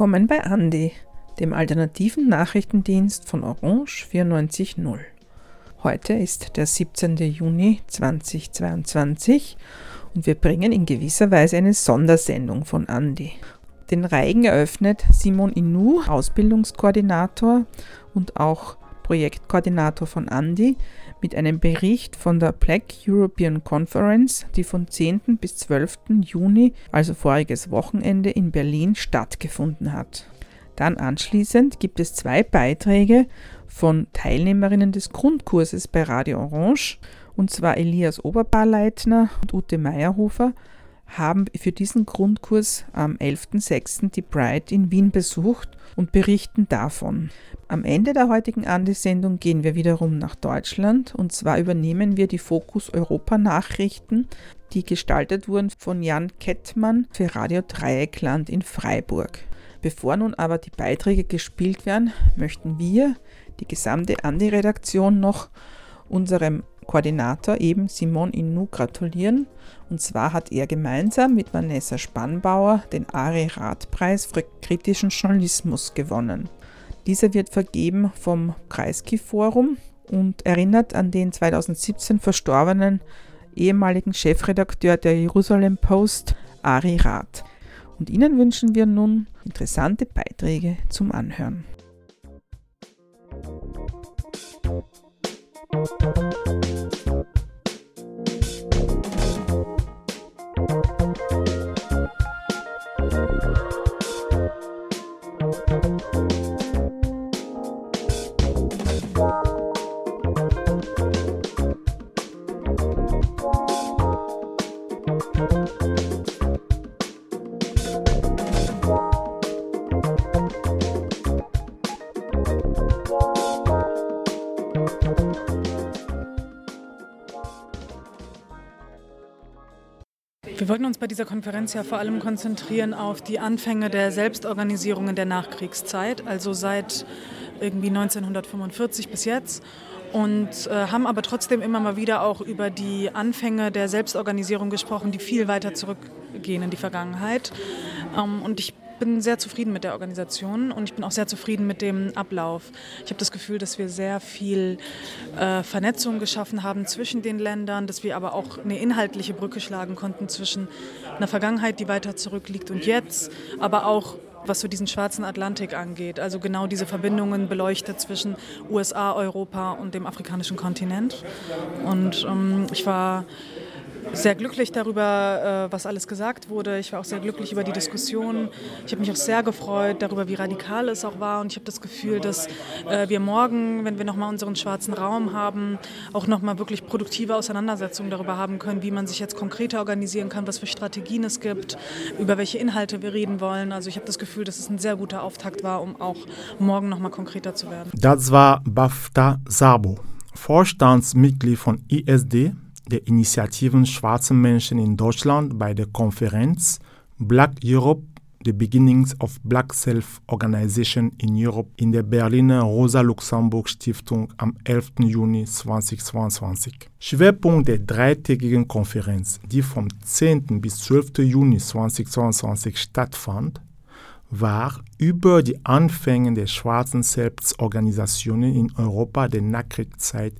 Willkommen bei Andi, dem alternativen Nachrichtendienst von Orange 94.0. Heute ist der 17. Juni 2022 und wir bringen in gewisser Weise eine Sondersendung von Andi. Den Reigen eröffnet Simon Inu, Ausbildungskoordinator und auch Projektkoordinator von Andi, mit einem Bericht von der Black European Conference, die von 10. bis 12. Juni, also voriges Wochenende, in Berlin stattgefunden hat. Dann anschließend gibt es zwei Beiträge von Teilnehmerinnen des Grundkurses bei Radio Orange, und zwar Elias Oberbarleitner und Ute Meyerhofer, haben für diesen Grundkurs am 11.06. die Pride in Wien besucht und berichten davon. Am Ende der heutigen Andi-Sendung gehen wir wiederum nach Deutschland und zwar übernehmen wir die Fokus Europa Nachrichten, die gestaltet wurden von Jan Kettmann für Radio Dreieckland in Freiburg. Bevor nun aber die Beiträge gespielt werden, möchten wir, die gesamte Andi-Redaktion, noch unserem Koordinator eben Simon Innu gratulieren. Und zwar hat er gemeinsam mit Vanessa Spannbauer den Ari Rath-Preis für kritischen Journalismus gewonnen. Dieser wird vergeben vom Kreisky-Forum und erinnert an den 2017 verstorbenen ehemaligen Chefredakteur der Jerusalem Post, Ari Rath. Und Ihnen wünschen wir nun interessante Beiträge zum Anhören. Dieser Konferenz ja vor allem konzentrieren auf die Anfänge der Selbstorganisierung in der Nachkriegszeit, also seit irgendwie 1945 bis jetzt. Und äh, haben aber trotzdem immer mal wieder auch über die Anfänge der Selbstorganisierung gesprochen, die viel weiter zurückgehen in die Vergangenheit. Ähm, und ich bin sehr zufrieden mit der Organisation und ich bin auch sehr zufrieden mit dem Ablauf. Ich habe das Gefühl, dass wir sehr viel äh, Vernetzung geschaffen haben zwischen den Ländern, dass wir aber auch eine inhaltliche Brücke schlagen konnten zwischen einer Vergangenheit, die weiter zurückliegt und jetzt, aber auch was so diesen schwarzen Atlantik angeht, also genau diese Verbindungen beleuchtet zwischen USA, Europa und dem afrikanischen Kontinent. Und ähm, ich war sehr glücklich darüber, äh, was alles gesagt wurde. Ich war auch sehr glücklich über die Diskussion. Ich habe mich auch sehr gefreut darüber, wie radikal es auch war. Und ich habe das Gefühl, dass äh, wir morgen, wenn wir nochmal unseren schwarzen Raum haben, auch nochmal wirklich produktive Auseinandersetzungen darüber haben können, wie man sich jetzt konkreter organisieren kann, was für Strategien es gibt, über welche Inhalte wir reden wollen. Also ich habe das Gefühl, dass es ein sehr guter Auftakt war, um auch morgen nochmal konkreter zu werden. Das war Bafta Sabo, Vorstandsmitglied von ISD der Initiativen schwarzer Menschen in Deutschland bei der Konferenz Black Europe The Beginnings of Black Self-Organization in Europe in der Berliner Rosa-Luxemburg-Stiftung am 11. Juni 2022. Schwerpunkt der dreitägigen Konferenz, die vom 10. bis 12. Juni 2022 stattfand, war über die Anfänge der schwarzen Selbstorganisationen in Europa der Nachkriegszeit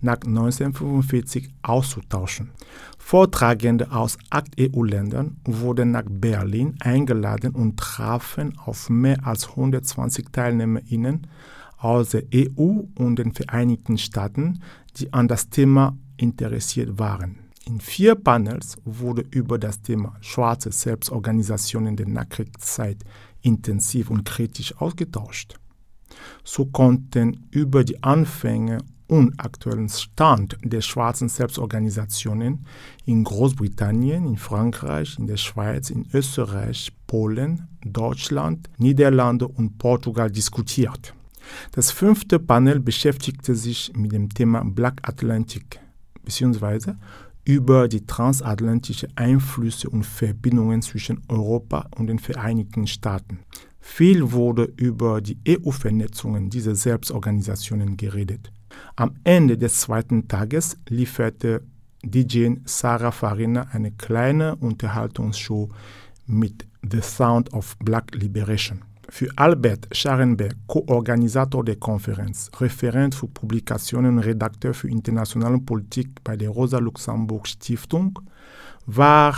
nach 1945 auszutauschen. Vortragende aus acht EU-Ländern wurden nach Berlin eingeladen und trafen auf mehr als 120 TeilnehmerInnen aus der EU und den Vereinigten Staaten, die an das Thema interessiert waren. In vier Panels wurde über das Thema schwarze Selbstorganisation in der Nachkriegszeit intensiv und kritisch ausgetauscht. So konnten über die Anfänge und aktuellen Stand der schwarzen Selbstorganisationen in Großbritannien, in Frankreich, in der Schweiz, in Österreich, Polen, Deutschland, Niederlande und Portugal diskutiert. Das fünfte Panel beschäftigte sich mit dem Thema Black Atlantic bzw. über die transatlantischen Einflüsse und Verbindungen zwischen Europa und den Vereinigten Staaten. Viel wurde über die EU-Vernetzungen dieser Selbstorganisationen geredet. Am Ende des zweiten Tages lieferte DJ Sarah Farina eine kleine Unterhaltungsshow mit The Sound of Black Liberation. Für Albert Scharenberg, Co-Organisator der Konferenz, Referent für Publikationen und Redakteur für internationale Politik bei der Rosa Luxemburg Stiftung, war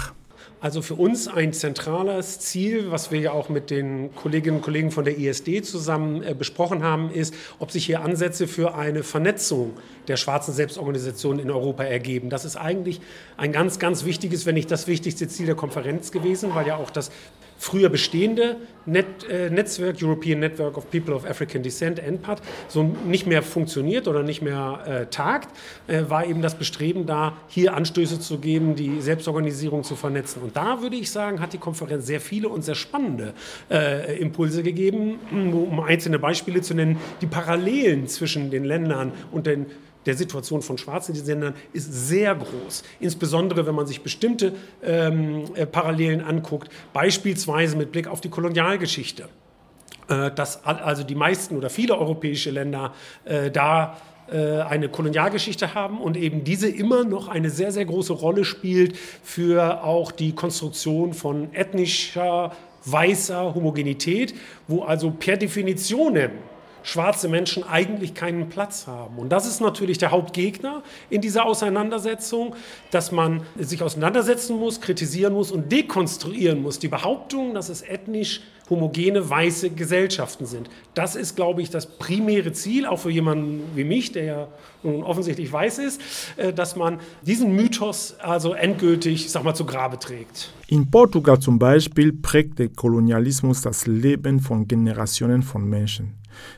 also für uns ein zentrales Ziel, was wir ja auch mit den Kolleginnen und Kollegen von der ISD zusammen äh, besprochen haben, ist, ob sich hier Ansätze für eine Vernetzung der schwarzen Selbstorganisationen in Europa ergeben. Das ist eigentlich ein ganz, ganz wichtiges, wenn nicht das wichtigste Ziel der Konferenz gewesen, weil ja auch das früher bestehende Net, äh, Netzwerk, European Network of People of African Descent, NPAD, so nicht mehr funktioniert oder nicht mehr äh, tagt, äh, war eben das Bestreben da, hier Anstöße zu geben, die Selbstorganisierung zu vernetzen. Und da würde ich sagen, hat die Konferenz sehr viele und sehr spannende äh, Impulse gegeben, um einzelne Beispiele zu nennen, die Parallelen zwischen den Ländern und den der Situation von Schwarzen in diesen Ländern ist sehr groß. Insbesondere, wenn man sich bestimmte ähm, äh, Parallelen anguckt, beispielsweise mit Blick auf die Kolonialgeschichte. Äh, dass also die meisten oder viele europäische Länder äh, da äh, eine Kolonialgeschichte haben und eben diese immer noch eine sehr, sehr große Rolle spielt für auch die Konstruktion von ethnischer, weißer Homogenität, wo also per Definition schwarze Menschen eigentlich keinen Platz haben. Und das ist natürlich der Hauptgegner in dieser Auseinandersetzung, dass man sich auseinandersetzen muss, kritisieren muss und dekonstruieren muss. Die Behauptung, dass es ethnisch homogene weiße Gesellschaften sind. Das ist, glaube ich, das primäre Ziel, auch für jemanden wie mich, der ja nun offensichtlich weiß ist, äh, dass man diesen Mythos also endgültig, sag mal, zu Grabe trägt. In Portugal zum Beispiel prägt der Kolonialismus das Leben von Generationen von Menschen.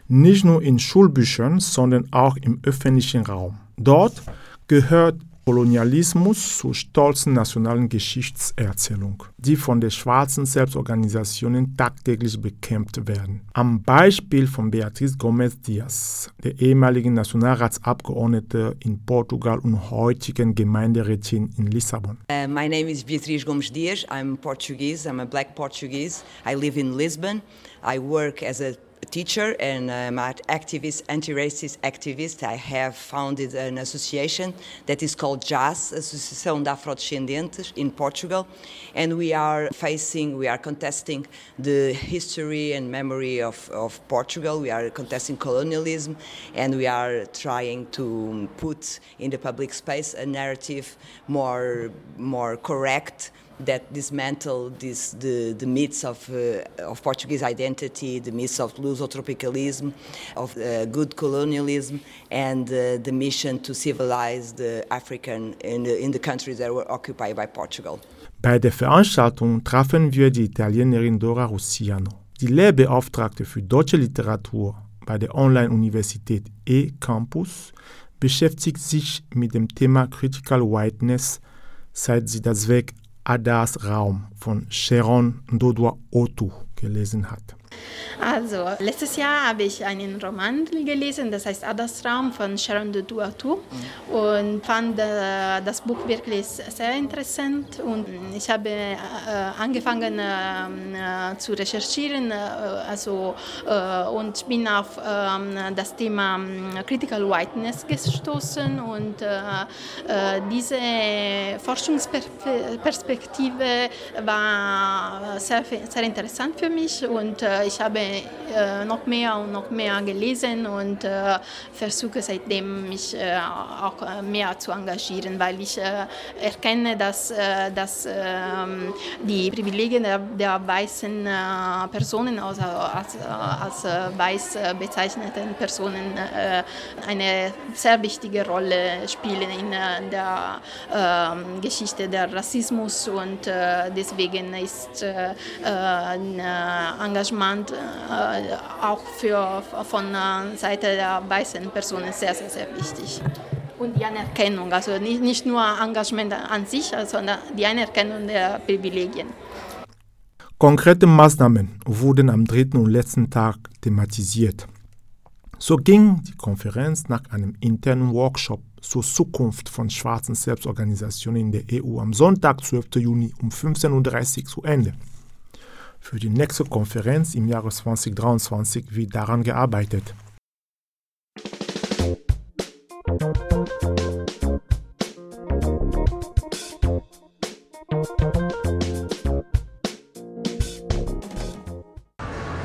Nicht nur in Schulbüchern, sondern auch im öffentlichen Raum. Dort gehört Kolonialismus zur stolzen nationalen Geschichtserzählung, die von den schwarzen Selbstorganisationen tagtäglich bekämpft werden. Am Beispiel von Beatriz Gomez Diaz, der ehemaligen Nationalratsabgeordnete in Portugal und heutigen Gemeinderätin in Lissabon. Uh, my name is Beatriz Gomes Diaz. I'm Portuguese. I'm a black Portuguese. I live in Lisbon. I work as a teacher and um, I'm an activist, anti-racist activist. I have founded an association that is called JAS, Associação de Afrodescendentes in Portugal. And we are facing, we are contesting the history and memory of, of Portugal. We are contesting colonialism and we are trying to um, put in the public space a narrative more, more correct that dismantle this, the, the myths of, uh, of Portuguese identity, the myths of Lusotropicalism, of uh, good colonialism, and uh, the mission to civilize the African in the, in the countries that were occupied by Portugal. Bei der Veranstaltung trafen wir die Italienerin Dora Rossiano, die Lehrbeauftragte für deutsche Literatur bei der Online-Universität E-Campus, beschäftigt sich mit dem Thema Critical Whiteness, seit sie das Werk Adas Raum von Sharon Ndodwa Otu gelesen hat. Also, letztes Jahr habe ich einen Roman gelesen, das heißt Adas Raum von Sharon de Duatu und fand äh, das Buch wirklich sehr interessant. Und ich habe äh, angefangen äh, zu recherchieren also, und bin auf ähm, das Thema ähm, Critical Whiteness gestoßen. Und diese Forschungsperspektive war sehr, sehr interessant für mich. Und ich habe äh, noch mehr und noch mehr gelesen und äh, versuche seitdem mich äh, auch äh, mehr zu engagieren, weil ich äh, erkenne, dass, äh, dass ähm, die Privilegien der, der weißen Personen, also als, als weiß bezeichneten Personen, eine sehr wichtige Rolle spielen in der ähm, Geschichte der Rassismus und deswegen ist ein Engagement äh, auch für, von äh, Seite der weißen Personen sehr, sehr, sehr wichtig. Und die Anerkennung, also nicht, nicht nur Engagement an sich, sondern die Anerkennung der Privilegien. Konkrete Maßnahmen wurden am dritten und letzten Tag thematisiert. So ging die Konferenz nach einem internen Workshop zur Zukunft von schwarzen Selbstorganisationen in der EU am Sonntag, 12. Juni um 15.30 Uhr zu Ende. Für die nächste Konferenz im Jahre 2023 wird daran gearbeitet.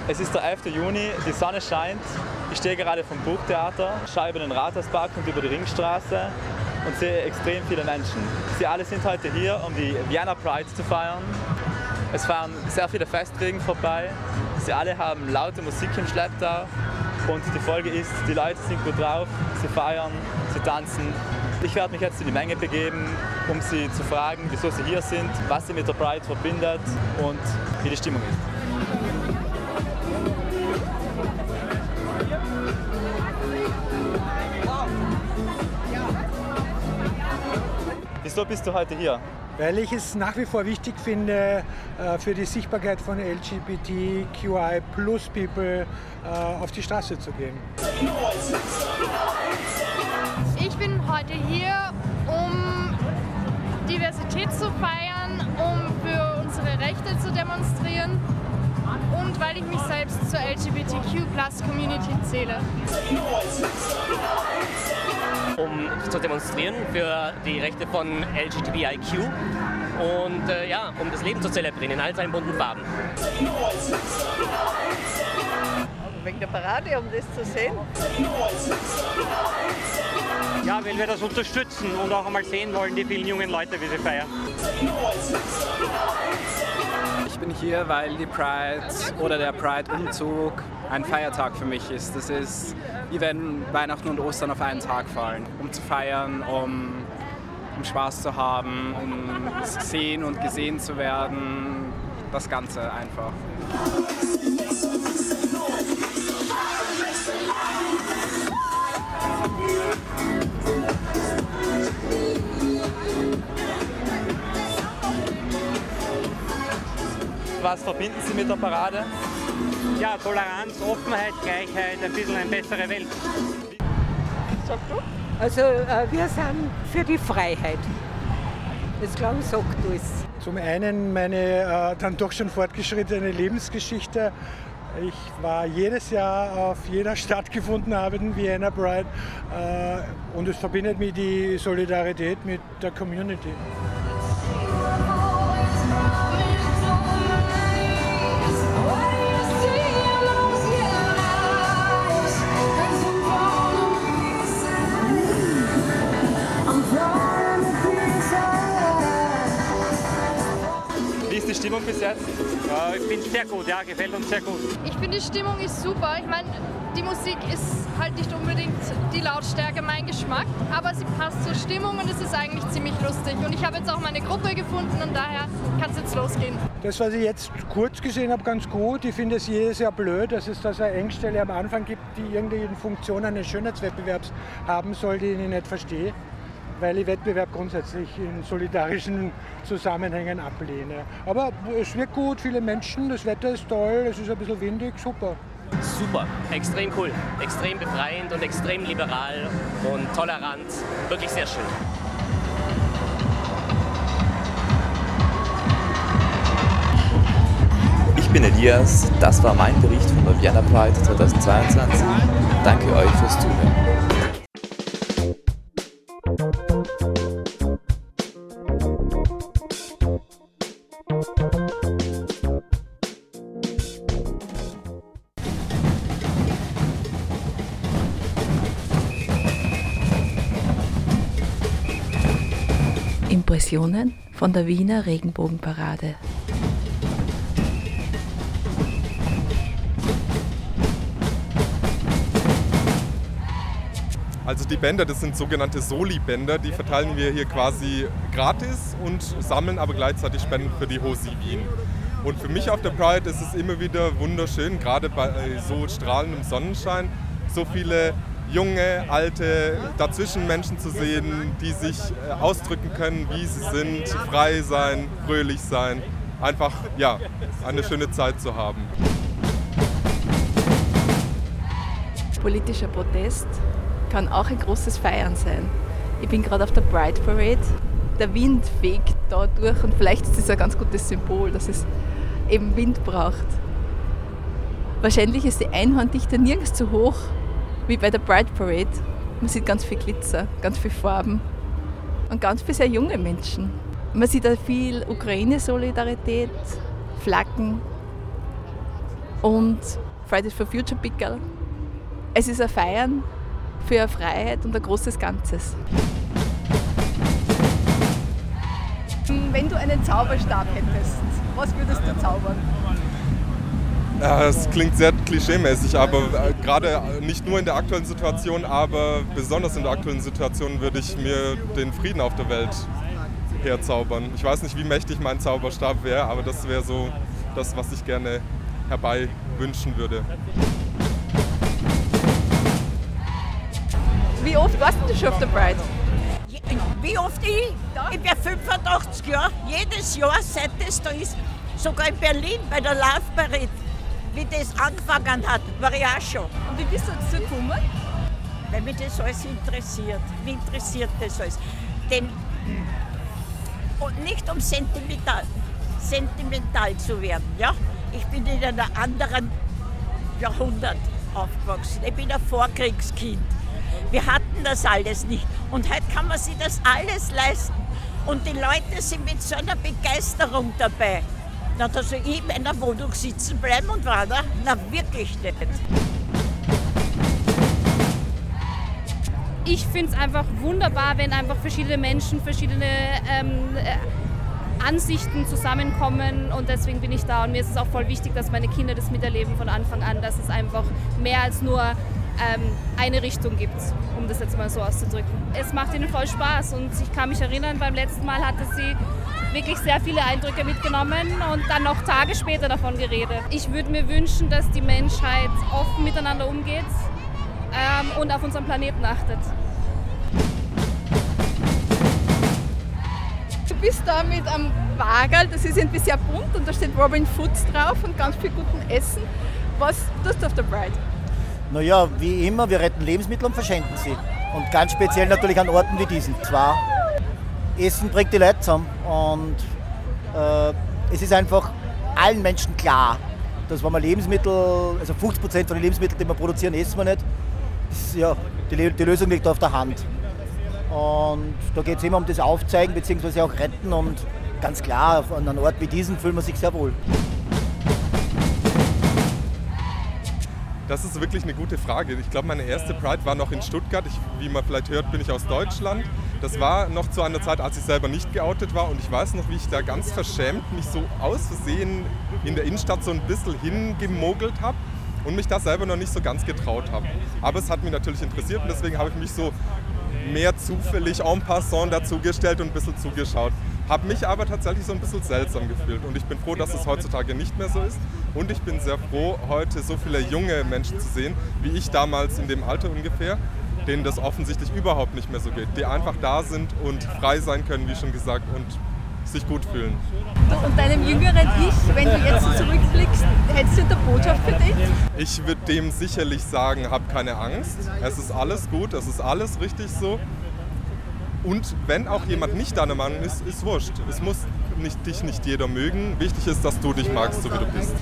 Es ist der 11. Juni, die Sonne scheint. Ich stehe gerade vom Burgtheater, schaue über den Rathauspark und über die Ringstraße und sehe extrem viele Menschen. Sie alle sind heute hier, um die Vienna Pride zu feiern. Es fahren sehr viele Festwegen vorbei. Sie alle haben laute Musik im Schlepptau. Und die Folge ist, die Leute sind gut drauf, sie feiern, sie tanzen. Ich werde mich jetzt in die Menge begeben, um sie zu fragen, wieso sie hier sind, was sie mit der Pride verbindet und wie die Stimmung ist. Wieso bist du heute hier? Weil ich es nach wie vor wichtig finde, äh, für die Sichtbarkeit von LGBTQI plus People äh, auf die Straße zu gehen. Ich bin heute hier, um Diversität zu feiern, um für unsere Rechte zu demonstrieren und weil ich mich selbst zur LGBTQ plus Community zähle um zu demonstrieren für die Rechte von LGBTIQ und äh, ja, um das Leben zu zelebrieren in all seinen bunten Farben. Wegen der Parade, um das zu sehen. Ja, weil wir das unterstützen und auch einmal sehen wollen, die vielen jungen Leute, wie sie feiern. Ich bin hier, weil die Pride oder der Pride-Umzug ein Feiertag für mich ist. Das ist wie wenn Weihnachten und Ostern auf einen Tag fallen, um zu feiern, um, um Spaß zu haben, um gesehen und gesehen zu werden. Das Ganze einfach. Was verbinden Sie mit der Parade? Ja, Toleranz, Offenheit, Gleichheit, ein bisschen eine bessere Welt. Sag du? Also äh, wir sind für die Freiheit. Das glaube ich sagt alles. Zum einen meine äh, dann doch schon fortgeschrittene Lebensgeschichte. Ich war jedes Jahr auf jeder stattgefundenen Vienna Pride äh, und es verbindet mich die Solidarität mit der Community. Stimmung bis jetzt? Äh, ich finde es sehr gut, ja, gefällt uns sehr gut. Ich finde, die Stimmung ist super. Ich meine, die Musik ist halt nicht unbedingt die Lautstärke mein Geschmack, aber sie passt zur Stimmung und es ist eigentlich ziemlich lustig. Und ich habe jetzt auch meine Gruppe gefunden und daher kann es jetzt losgehen. Das, was ich jetzt kurz gesehen habe, ganz gut. Ich finde es jedes Jahr blöd, dass es da so eine Engstelle am Anfang gibt, die irgendwie in Funktion eines Schönheitswettbewerbs haben soll, die ich nicht verstehe weil ich Wettbewerb grundsätzlich in solidarischen Zusammenhängen ablehne. Aber es wird gut, viele Menschen, das Wetter ist toll, es ist ein bisschen windig, super. Super, extrem cool, extrem befreiend und extrem liberal und tolerant, wirklich sehr schön. Ich bin Elias, das war mein Bericht von der Vienna Pride 2022. Danke euch fürs Zuhören. Impressionen von der Wiener Regenbogenparade. Also die Bänder, das sind sogenannte Soli-Bänder, die verteilen wir hier quasi gratis und sammeln aber gleichzeitig Spenden für die Hosi Wien. Und für mich auf der Pride ist es immer wieder wunderschön, gerade bei so strahlendem Sonnenschein, so viele junge, alte, dazwischen Menschen zu sehen, die sich äh, ausdrücken können, wie sie sind, frei sein, fröhlich sein. Einfach, ja, eine schöne Zeit zu haben. Politischer Protest kann auch ein großes Feiern sein. Ich bin gerade auf der Pride Parade. Der Wind fegt da durch und vielleicht ist das ein ganz gutes Symbol, dass es eben Wind braucht. Wahrscheinlich ist die Einhorndichte nirgends zu hoch wie bei der Pride Parade. Man sieht ganz viel Glitzer, ganz viel Farben und ganz viele sehr junge Menschen. Man sieht auch viel Ukraine-Solidarität, Flaggen. und Fridays for Future Pickel. Es ist ein Feiern für eine Freiheit und ein großes Ganzes. Wenn du einen Zauberstab hättest, was würdest du zaubern? Es klingt sehr klischeemäßig, aber äh, gerade nicht nur in der aktuellen Situation, aber besonders in der aktuellen Situation würde ich mir den Frieden auf der Welt herzaubern. Ich weiß nicht, wie mächtig mein Zauberstab wäre, aber das wäre so das, was ich gerne herbei wünschen würde. Wie oft warst du schon auf der Pride? Wie oft ich? Ich bin 85 Jahre, jedes Jahr, seit es da ist, sogar in Berlin bei der Love Parade, wie das angefangen hat, war ich auch schon. Und wie bist du dazu gekommen? Weil mich das alles interessiert. Mich interessiert das alles. Denn, und nicht um sentimental, sentimental zu werden. Ja? Ich bin in einem anderen Jahrhundert aufgewachsen. Ich bin ein Vorkriegskind. Wir hatten das alles nicht. Und heute kann man sich das alles leisten. Und die Leute sind mit so einer Begeisterung dabei. Na, dass ich in meiner Wohnung sitzen bleiben und da? Na, wirklich nicht. Ich finde es einfach wunderbar, wenn einfach verschiedene Menschen, verschiedene ähm, äh, Ansichten zusammenkommen und deswegen bin ich da. Und mir ist es auch voll wichtig, dass meine Kinder das miterleben von Anfang an, dass es einfach mehr als nur ähm, eine Richtung gibt, um das jetzt mal so auszudrücken. Es macht ihnen voll Spaß und ich kann mich erinnern, beim letzten Mal hatte sie wirklich sehr viele Eindrücke mitgenommen und dann noch Tage später davon geredet. Ich würde mir wünschen, dass die Menschheit offen miteinander umgeht ähm, und auf unseren Planeten achtet. Du bist da mit einem Wagel, das ist irgendwie sehr bunt und da steht Robin Foods drauf und ganz viel guten Essen. Was tust du auf der Pride? Naja, wie immer, wir retten Lebensmittel und verschenken sie. Und ganz speziell natürlich an Orten wie diesen. Zwar, Essen bringt die Leute zusammen und äh, es ist einfach allen Menschen klar, dass wenn man Lebensmittel, also 50 Prozent von den Lebensmitteln, die wir produzieren, essen wir nicht. Ist, ja, die, die Lösung liegt auf der Hand. Und da geht es immer um das Aufzeigen bzw. auch Retten und ganz klar, an einem Ort wie diesem fühlt man sich sehr wohl. Das ist wirklich eine gute Frage. Ich glaube, meine erste Pride war noch in Stuttgart. Ich, wie man vielleicht hört, bin ich aus Deutschland. Das war noch zu einer Zeit, als ich selber nicht geoutet war. Und ich weiß noch, wie ich da ganz verschämt mich so aus Versehen in der Innenstadt so ein bisschen hingemogelt habe und mich da selber noch nicht so ganz getraut habe. Aber es hat mich natürlich interessiert und deswegen habe ich mich so mehr zufällig en passant dazugestellt und ein bisschen zugeschaut. Habe mich aber tatsächlich so ein bisschen seltsam gefühlt und ich bin froh, dass es heutzutage nicht mehr so ist. Und ich bin sehr froh, heute so viele junge Menschen zu sehen, wie ich damals in dem Alter ungefähr, denen das offensichtlich überhaupt nicht mehr so geht, die einfach da sind und frei sein können, wie schon gesagt, und sich gut fühlen. Und deinem jüngeren Ich, wenn du jetzt zurückblickst, hättest du eine Botschaft für dich? Ich würde dem sicherlich sagen, hab keine Angst. Es ist alles gut, es ist alles richtig so. Und wenn auch jemand nicht deiner Meinung ist, ist wurscht. Es muss nicht, dich nicht jeder mögen. Wichtig ist, dass du dich magst, so wie du bist.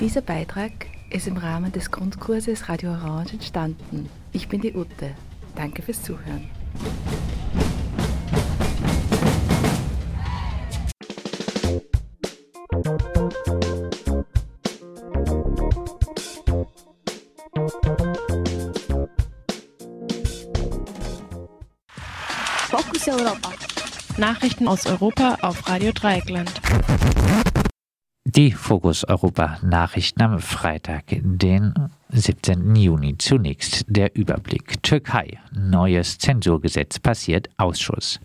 Dieser Beitrag ist im Rahmen des Grundkurses Radio Orange entstanden. Ich bin die Ute. Danke fürs Zuhören. Nachrichten aus Europa auf Radio Dreieckland. Die Fokus Europa Nachrichten am Freitag, den 17. Juni. Zunächst der Überblick. Türkei. Neues Zensurgesetz passiert Ausschuss.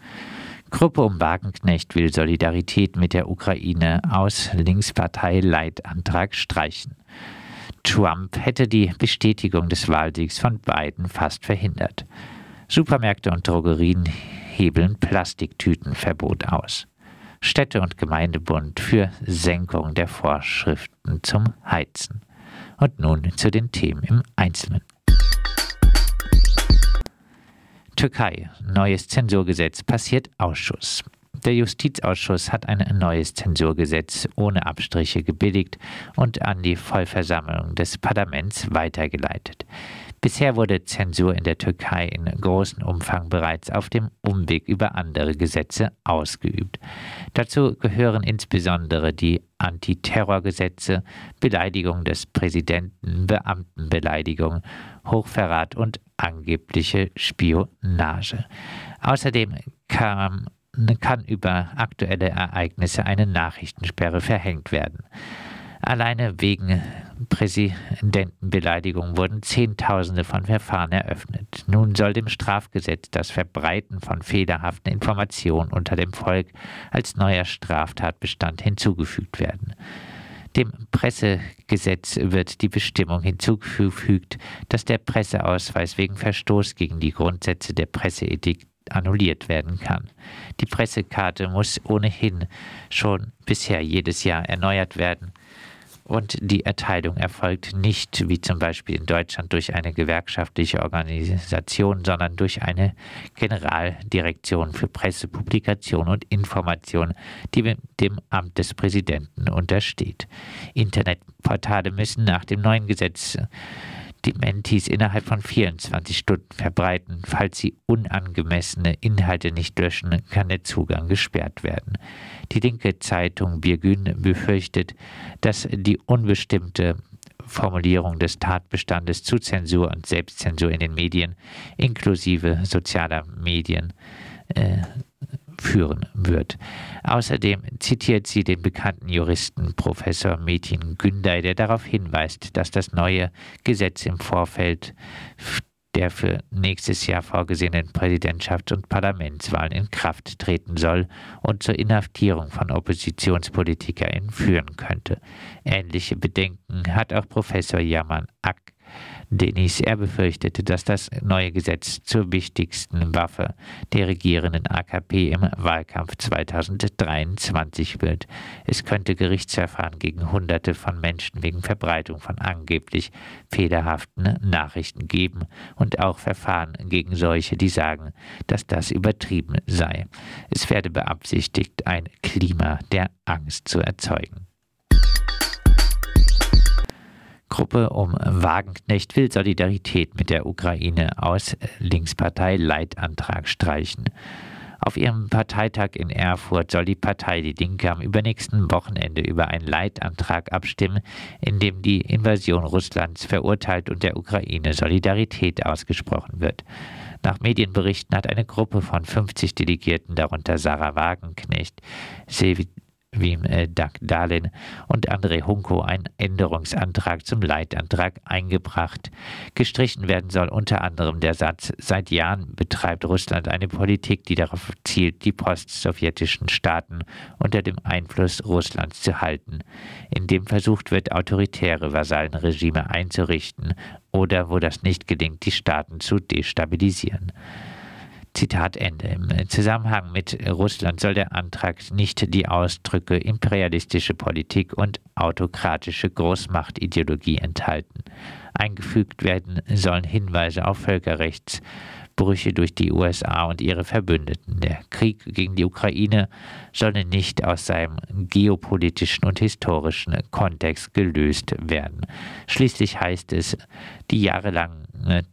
Gruppe um Wagenknecht will Solidarität mit der Ukraine aus Linkspartei Leitantrag streichen. Trump hätte die Bestätigung des Wahlsiegs von Biden fast verhindert. Supermärkte und Drogerien hebeln Plastiktütenverbot aus. Städte- und Gemeindebund für Senkung der Vorschriften zum Heizen. Und nun zu den Themen im Einzelnen. Türkei. Neues Zensurgesetz passiert Ausschuss. Der Justizausschuss hat ein neues Zensurgesetz ohne Abstriche gebilligt und an die Vollversammlung des Parlaments weitergeleitet. Bisher wurde Zensur in der Türkei in großem Umfang bereits auf dem Umweg über andere Gesetze ausgeübt. Dazu gehören insbesondere die Antiterrorgesetze, Beleidigung des Präsidenten, Beamtenbeleidigung, Hochverrat und angebliche Spionage. Außerdem kam, kann über aktuelle Ereignisse eine Nachrichtensperre verhängt werden. Alleine wegen Präsidentenbeleidigung wurden Zehntausende von Verfahren eröffnet. Nun soll dem Strafgesetz das Verbreiten von fehlerhaften Informationen unter dem Volk als neuer Straftatbestand hinzugefügt werden. Dem Pressegesetz wird die Bestimmung hinzugefügt, dass der Presseausweis wegen Verstoß gegen die Grundsätze der Presseethik annulliert werden kann. Die Pressekarte muss ohnehin schon bisher jedes Jahr erneuert werden und die Erteilung erfolgt nicht, wie zum Beispiel in Deutschland, durch eine gewerkschaftliche Organisation, sondern durch eine Generaldirektion für Presse, Publikation und Information, die dem Amt des Präsidenten untersteht. Internetportale müssen nach dem neuen Gesetz die Mentis innerhalb von 24 Stunden verbreiten. Falls sie unangemessene Inhalte nicht löschen, kann der Zugang gesperrt werden. Die linke Zeitung Birgün befürchtet, dass die unbestimmte Formulierung des Tatbestandes zu Zensur und Selbstzensur in den Medien inklusive sozialer Medien äh, führen wird. Außerdem zitiert sie den bekannten Juristen Professor Metin Günday, der darauf hinweist, dass das neue Gesetz im Vorfeld der für nächstes Jahr vorgesehenen Präsidentschafts- und Parlamentswahlen in Kraft treten soll und zur Inhaftierung von OppositionspolitikerInnen führen könnte. Ähnliche Bedenken hat auch Professor Yaman Ak Denis, er befürchtete, dass das neue Gesetz zur wichtigsten Waffe der regierenden AKP im Wahlkampf 2023 wird. Es könnte Gerichtsverfahren gegen Hunderte von Menschen wegen Verbreitung von angeblich fehlerhaften Nachrichten geben und auch Verfahren gegen solche, die sagen, dass das übertrieben sei. Es werde beabsichtigt, ein Klima der Angst zu erzeugen. Gruppe um Wagenknecht will Solidarität mit der Ukraine aus Linkspartei Leitantrag streichen. Auf ihrem Parteitag in Erfurt soll die Partei Die Linke am übernächsten Wochenende über einen Leitantrag abstimmen, in dem die Invasion Russlands verurteilt und der Ukraine Solidarität ausgesprochen wird. Nach Medienberichten hat eine Gruppe von 50 Delegierten, darunter Sarah Wagenknecht, Wim äh, Dahlin und André Hunko einen Änderungsantrag zum Leitantrag eingebracht. Gestrichen werden soll unter anderem der Satz, seit Jahren betreibt Russland eine Politik, die darauf zielt, die postsowjetischen Staaten unter dem Einfluss Russlands zu halten, indem versucht wird, autoritäre Vasallenregime einzurichten oder, wo das nicht gelingt, die Staaten zu destabilisieren. Zitat Ende. Im Zusammenhang mit Russland soll der Antrag nicht die Ausdrücke imperialistische Politik und autokratische Großmachtideologie enthalten. Eingefügt werden sollen Hinweise auf Völkerrechtsbrüche durch die USA und ihre Verbündeten. Der Krieg gegen die Ukraine solle nicht aus seinem geopolitischen und historischen Kontext gelöst werden. Schließlich heißt es, die jahrelang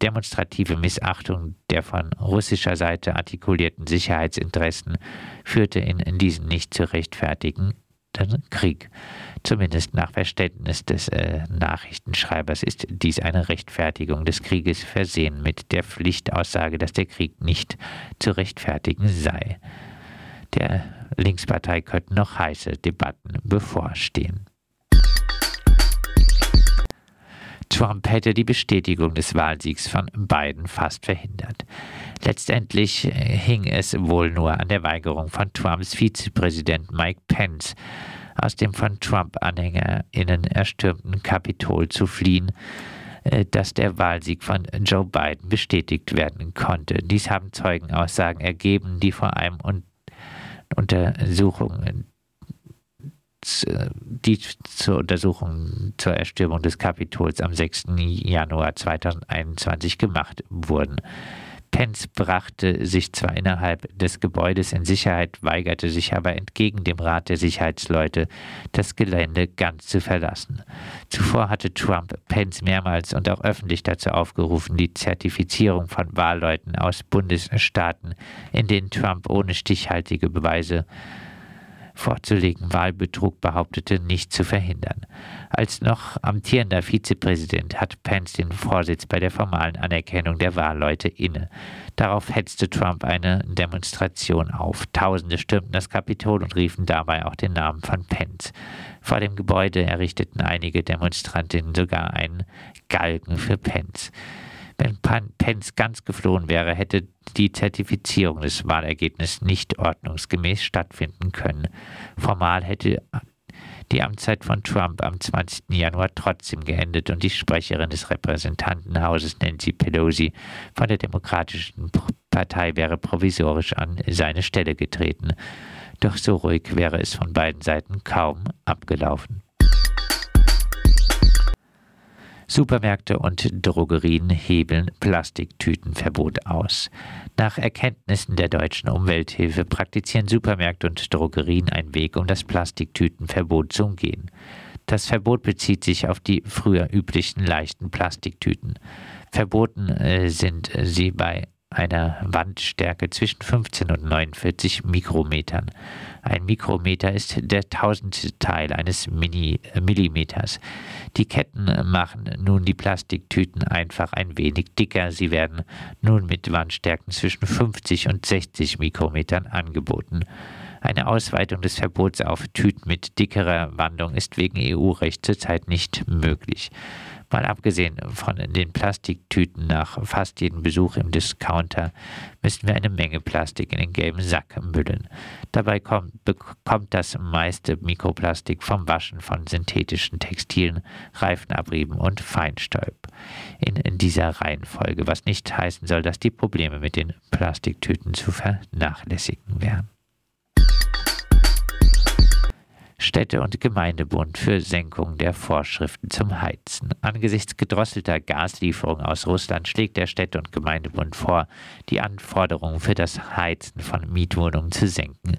demonstrative Missachtung der von russischer Seite artikulierten Sicherheitsinteressen führte in, in diesen nicht zu rechtfertigen Krieg. Zumindest nach Verständnis des äh, Nachrichtenschreibers ist dies eine Rechtfertigung des Krieges versehen mit der Pflichtaussage, dass der Krieg nicht zu rechtfertigen sei. Der Linkspartei könnten noch heiße Debatten bevorstehen. Trump hätte die Bestätigung des Wahlsiegs von Biden fast verhindert. Letztendlich äh, hing es wohl nur an der Weigerung von Trumps Vizepräsident Mike Pence, aus dem von Trump-AnhängerInnen erstürmten Kapitol zu fliehen, äh, dass der Wahlsieg von Joe Biden bestätigt werden konnte. Dies haben Zeugenaussagen ergeben, die vor allem Untersuchungen die zur Untersuchung zur Erstürmung des Kapitols am 6. Januar 2021 gemacht wurden. Pence brachte sich zwar innerhalb des Gebäudes in Sicherheit, weigerte sich aber entgegen dem Rat der Sicherheitsleute, das Gelände ganz zu verlassen. Zuvor hatte Trump Pence mehrmals und auch öffentlich dazu aufgerufen, die Zertifizierung von Wahlleuten aus Bundesstaaten, in denen Trump ohne stichhaltige Beweise vorzulegen Wahlbetrug behauptete, nicht zu verhindern. Als noch amtierender Vizepräsident hat Pence den Vorsitz bei der formalen Anerkennung der Wahlleute inne. Darauf hetzte Trump eine Demonstration auf. Tausende stürmten das Kapitol und riefen dabei auch den Namen von Pence. Vor dem Gebäude errichteten einige Demonstrantinnen sogar einen Galgen für Pence. Wenn Pence ganz geflohen wäre, hätte die Zertifizierung des Wahlergebnisses nicht ordnungsgemäß stattfinden können. Formal hätte die Amtszeit von Trump am 20. Januar trotzdem geendet und die Sprecherin des Repräsentantenhauses Nancy Pelosi von der Demokratischen Partei wäre provisorisch an seine Stelle getreten. Doch so ruhig wäre es von beiden Seiten kaum abgelaufen. Supermärkte und Drogerien hebeln Plastiktütenverbot aus. Nach Erkenntnissen der deutschen Umwelthilfe praktizieren Supermärkte und Drogerien einen Weg, um das Plastiktütenverbot zu umgehen. Das Verbot bezieht sich auf die früher üblichen leichten Plastiktüten. Verboten äh, sind sie bei einer Wandstärke zwischen 15 und 49 Mikrometern. Ein Mikrometer ist der Tausendteil eines Mini Millimeters. Die Ketten machen nun die Plastiktüten einfach ein wenig dicker. Sie werden nun mit Wandstärken zwischen 50 und 60 Mikrometern angeboten. Eine Ausweitung des Verbots auf Tüten mit dickerer Wandung ist wegen EU-Recht zurzeit nicht möglich. Mal abgesehen von den Plastiktüten nach fast jedem Besuch im Discounter müssen wir eine Menge Plastik in den gelben Sack müllen. Dabei kommt, bekommt das meiste Mikroplastik vom Waschen von synthetischen Textilien, Reifenabrieben und Feinstaub. In, in dieser Reihenfolge, was nicht heißen soll, dass die Probleme mit den Plastiktüten zu vernachlässigen wären. Städte- und Gemeindebund für Senkung der Vorschriften zum Heizen. Angesichts gedrosselter Gaslieferungen aus Russland schlägt der Städte- und Gemeindebund vor, die Anforderungen für das Heizen von Mietwohnungen zu senken.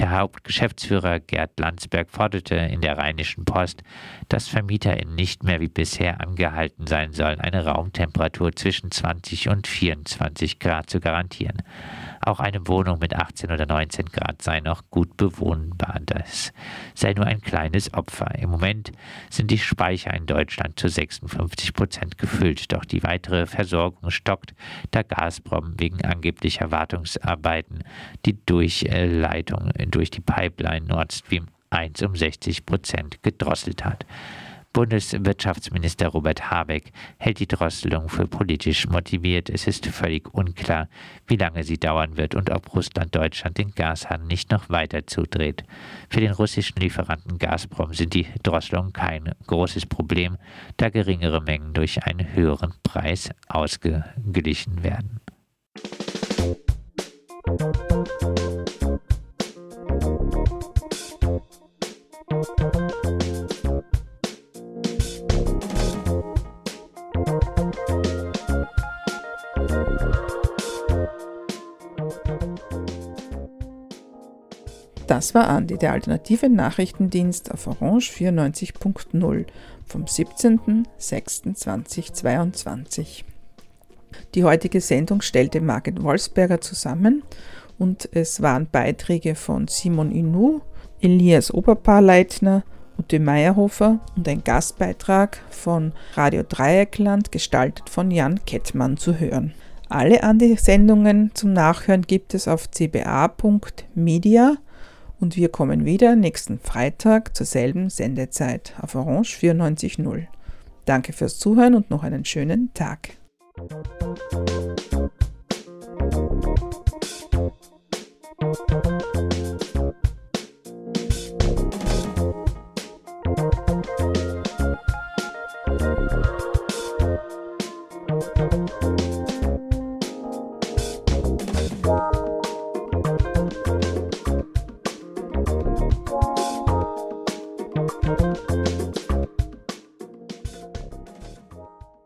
Der Hauptgeschäftsführer Gerd Landsberg forderte in der Rheinischen Post, dass VermieterInnen nicht mehr wie bisher angehalten sein sollen, eine Raumtemperatur zwischen 20 und 24 Grad zu garantieren. Auch eine Wohnung mit 18 oder 19 Grad sei noch gut bewohnbar. Das sei nur ein kleines Opfer. Im Moment sind die Speicher in Deutschland zu 56 Prozent gefüllt, doch die weitere Versorgung stockt, da Gazprom wegen angeblicher Wartungsarbeiten die Durchleitung durch die Pipeline Nord Stream 1 um 60 Prozent gedrosselt hat. Bundeswirtschaftsminister Robert Habeck hält die Drosselung für politisch motiviert. Es ist völlig unklar, wie lange sie dauern wird und ob Russland Deutschland den Gashahn nicht noch weiter zudreht. Für den russischen Lieferanten Gazprom sind die Drosselungen kein großes Problem, da geringere Mengen durch einen höheren Preis ausgeglichen werden. Das war Andi, der alternative Nachrichtendienst auf Orange 94.0 vom 17.06.2022. Die heutige Sendung stellte Margit Wolfsberger zusammen und es waren Beiträge von Simon Inu, Elias Oberpaarleitner, Ute Meyerhofer und ein Gastbeitrag von Radio Dreieckland, gestaltet von Jan Kettmann zu hören. Alle Andi-Sendungen zum Nachhören gibt es auf cba.media und wir kommen wieder nächsten Freitag zur selben Sendezeit auf Orange 94.0. Danke fürs Zuhören und noch einen schönen Tag.